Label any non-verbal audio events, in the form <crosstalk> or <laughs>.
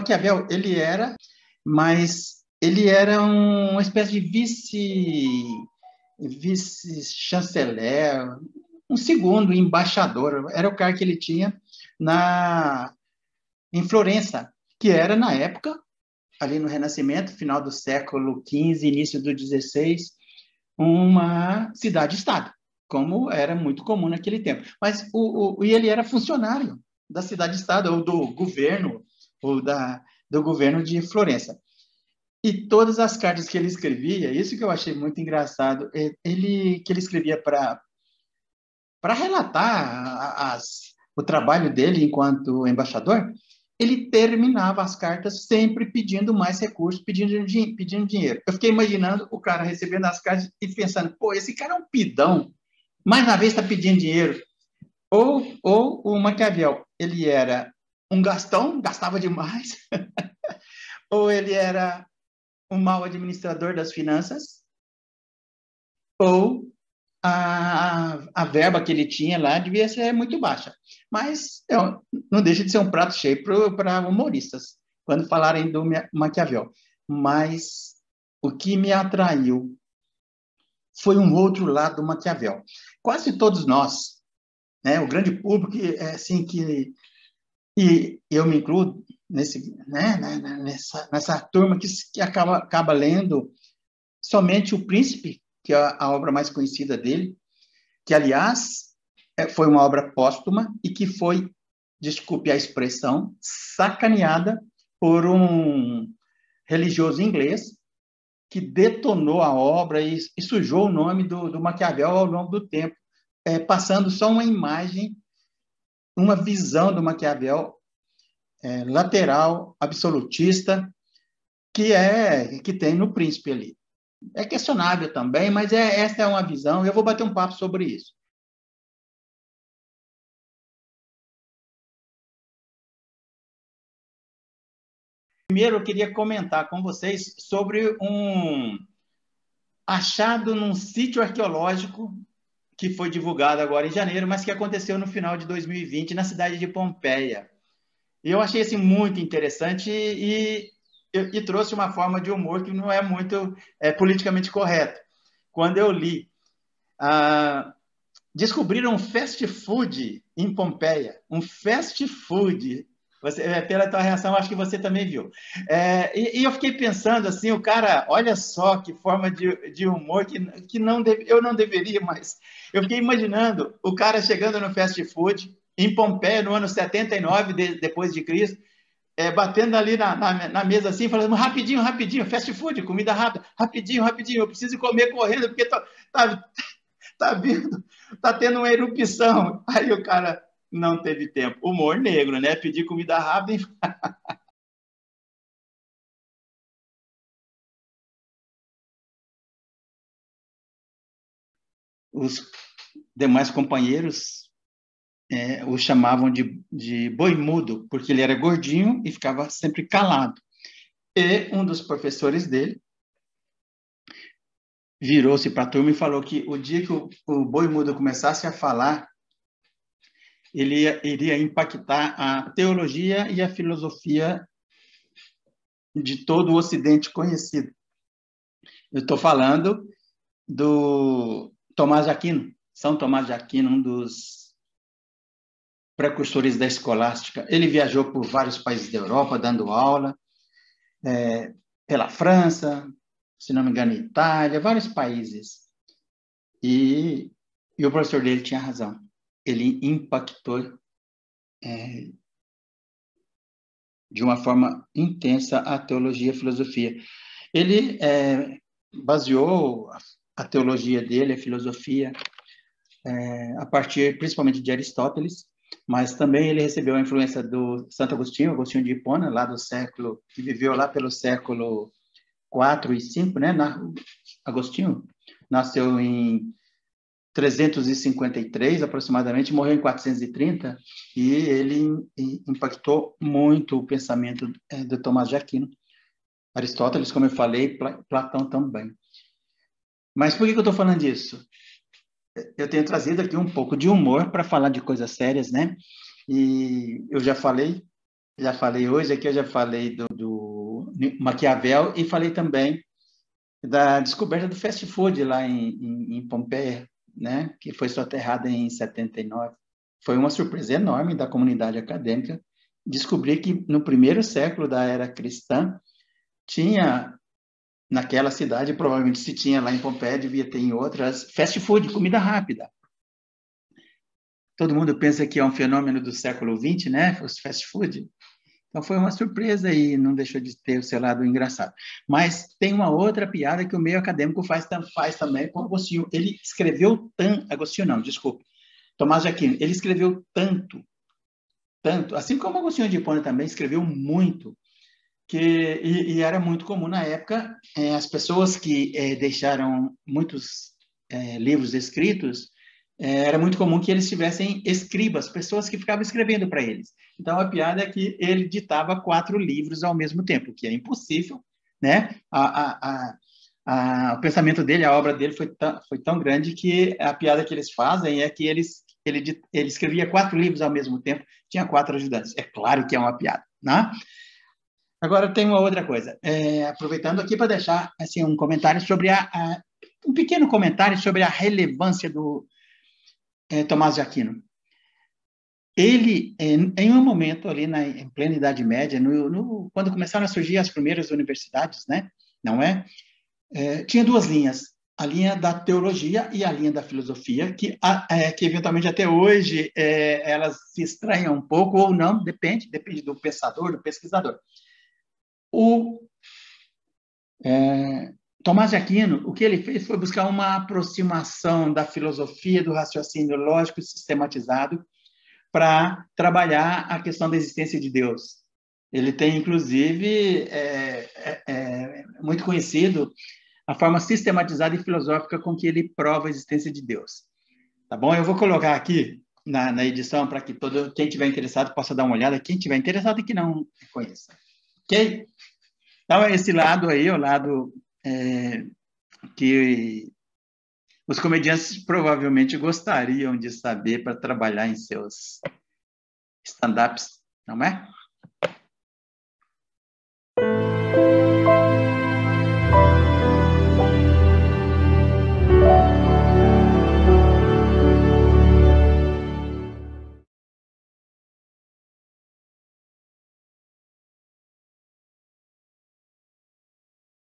Maquiavel, ele era, mas ele era um, uma espécie de vice vice-chanceler, um segundo embaixador, era o cargo que ele tinha na em Florença, que era na época ali no Renascimento, final do século XV, início do XVI, uma cidade-estado, como era muito comum naquele tempo. Mas o, o, e ele era funcionário da cidade-estado ou do governo da, do governo de Florença. E todas as cartas que ele escrevia, isso que eu achei muito engraçado, ele que ele escrevia para para relatar as, o trabalho dele enquanto embaixador, ele terminava as cartas sempre pedindo mais recursos, pedindo, pedindo dinheiro. Eu fiquei imaginando o cara recebendo as cartas e pensando, pô, esse cara é um pidão, mais uma vez está pedindo dinheiro. Ou, ou o Maquiavel, ele era um gastão, gastava demais, <laughs> ou ele era um mau administrador das finanças, ou a, a verba que ele tinha lá devia ser muito baixa. Mas é, não deixa de ser um prato cheio para humoristas, quando falarem do Maquiavel. Mas o que me atraiu foi um outro lado do Maquiavel. Quase todos nós, né, o grande público, é assim que e eu me incluo nesse, né, né, né, nessa, nessa turma que, que acaba, acaba lendo somente o Príncipe, que é a obra mais conhecida dele, que, aliás, é, foi uma obra póstuma e que foi, desculpe a expressão, sacaneada por um religioso inglês que detonou a obra e, e sujou o nome do, do, Maquiavel ao longo do tempo, é, passando só uma imagem, uma visão do Maquiavel é, lateral, absolutista, que é que tem no Príncipe ali. É questionável também, mas é, essa é uma visão, eu vou bater um papo sobre isso. Primeiro, eu queria comentar com vocês sobre um achado num sítio arqueológico que foi divulgado agora em janeiro, mas que aconteceu no final de 2020 na cidade de Pompeia. Eu achei assim muito interessante e e, trouxe uma forma de humor que não é muito é, politicamente correto. Quando eu li, ah, descobriram um fast food em Pompeia, um fast food. Você, é, pela tua reação, acho que você também viu. É, e, e, eu fiquei pensando assim, o cara, olha só que forma de, de humor que, que não deve, eu não deveria mais. Eu fiquei imaginando o cara chegando no fast food em Pompeia no ano 79 de, depois de Cristo, é, batendo ali na, na, na, mesa assim, falando rapidinho, rapidinho, fast food, comida rápida, rapidinho, rapidinho, eu preciso comer correndo, porque tá, tá, tá vindo, tá tendo uma erupção. Aí o cara não teve tempo. Humor negro, né? Pedir comida rápida. <laughs> Os demais companheiros é, o chamavam de, de boi mudo, porque ele era gordinho e ficava sempre calado. E um dos professores dele virou-se para a turma e falou que o dia que o, o boi mudo começasse a falar, ele ia, iria impactar a teologia e a filosofia de todo o Ocidente conhecido. Eu estou falando do Tomás de Aquino, São Tomás de Aquino, um dos precursores da escolástica. Ele viajou por vários países da Europa dando aula, é, pela França, se não me engano, Itália, vários países. E, e o professor dele tinha razão. Ele impactou é, de uma forma intensa a teologia e a filosofia. Ele é, baseou a, teologia dele, a filosofia, é, a partir principalmente de Aristóteles, mas também ele recebeu a influência do Santo Agostinho, Agostinho de Hipona, lá do século, que viveu lá pelo século 4 e 5, né? Na, Agostinho nasceu em 353 aproximadamente, morreu em 430 e ele impactou muito o pensamento é, de Tomás de Aquino. Aristóteles, como eu falei, Platão também. Mas por que eu estou falando disso? eu tenho trazido aqui um pouco de humor para falar de coisas sérias, né? E eu já falei já falei hoje, aqui eu já falei do, do Maquiavel e falei também da descoberta do fast food lá em, em, em Pompeia, né, que foi soterrada em 79. Foi uma surpresa enorme da comunidade acadêmica descobrir que no primeiro século da era cristã tinha naquela cidade, provavelmente se tinha lá em Pompeia, devia ter em outras, fast food, comida rápida. Todo mundo pensa que é um fenômeno do século XX, né? Os fast food. Então foi uma surpresa e não deixou de ter o seu lado engraçado. Mas tem uma outra piada que o meio acadêmico faz, faz também com Agostinho. Ele escreveu tanto, Agostinho não, desculpe, Tomás de Aquino, ele escreveu tanto, tanto, assim como Agostinho de Hipona também escreveu muito, que e, e, era muito comum na época é, as pessoas que é, deixaram muitos é, livros escritos era muito comum que eles tivessem escribas, pessoas que ficavam escrevendo para eles. Então, a piada é que ele ditava quatro livros ao mesmo tempo, que é impossível, né? A, a, a, o pensamento dele, a obra dele foi, foi tão grande que a piada que eles fazem é que eles, ele, ele escrevia quatro livros ao mesmo tempo, tinha quatro ajudantes. É claro que é uma piada, né? Agora, tem uma outra coisa. É, aproveitando aqui para deixar assim, um comentário sobre a, um pequeno comentário sobre a relevância do, é, Tomás de Aquino. Ele, em, um momento ali na em plena Idade Média, no, no, quando começaram a surgir as primeiras universidades, né, não é? é? tinha duas linhas, a linha da teologia e a linha da filosofia, que, a, é, que eventualmente até hoje é, elas se estranham um pouco ou não, depende, depende do pensador, do pesquisador. O, é, Tomás de Aquino, o que ele fez foi buscar uma aproximação da filosofia, do raciocínio lógico sistematizado, para trabalhar a questão da existência de Deus. Ele tem, inclusive, é, é, é, muito conhecido a forma sistematizada e filosófica com que ele prova a existência de Deus. Tá bom? Eu vou colocar aqui na, na edição para que todo quem tiver interessado possa dar uma olhada, quem tiver interessado e que não conheça. Ok? Então, esse lado aí, o lado é, que os comediantes provavelmente gostariam de saber para trabalhar em seus stand-ups, não é?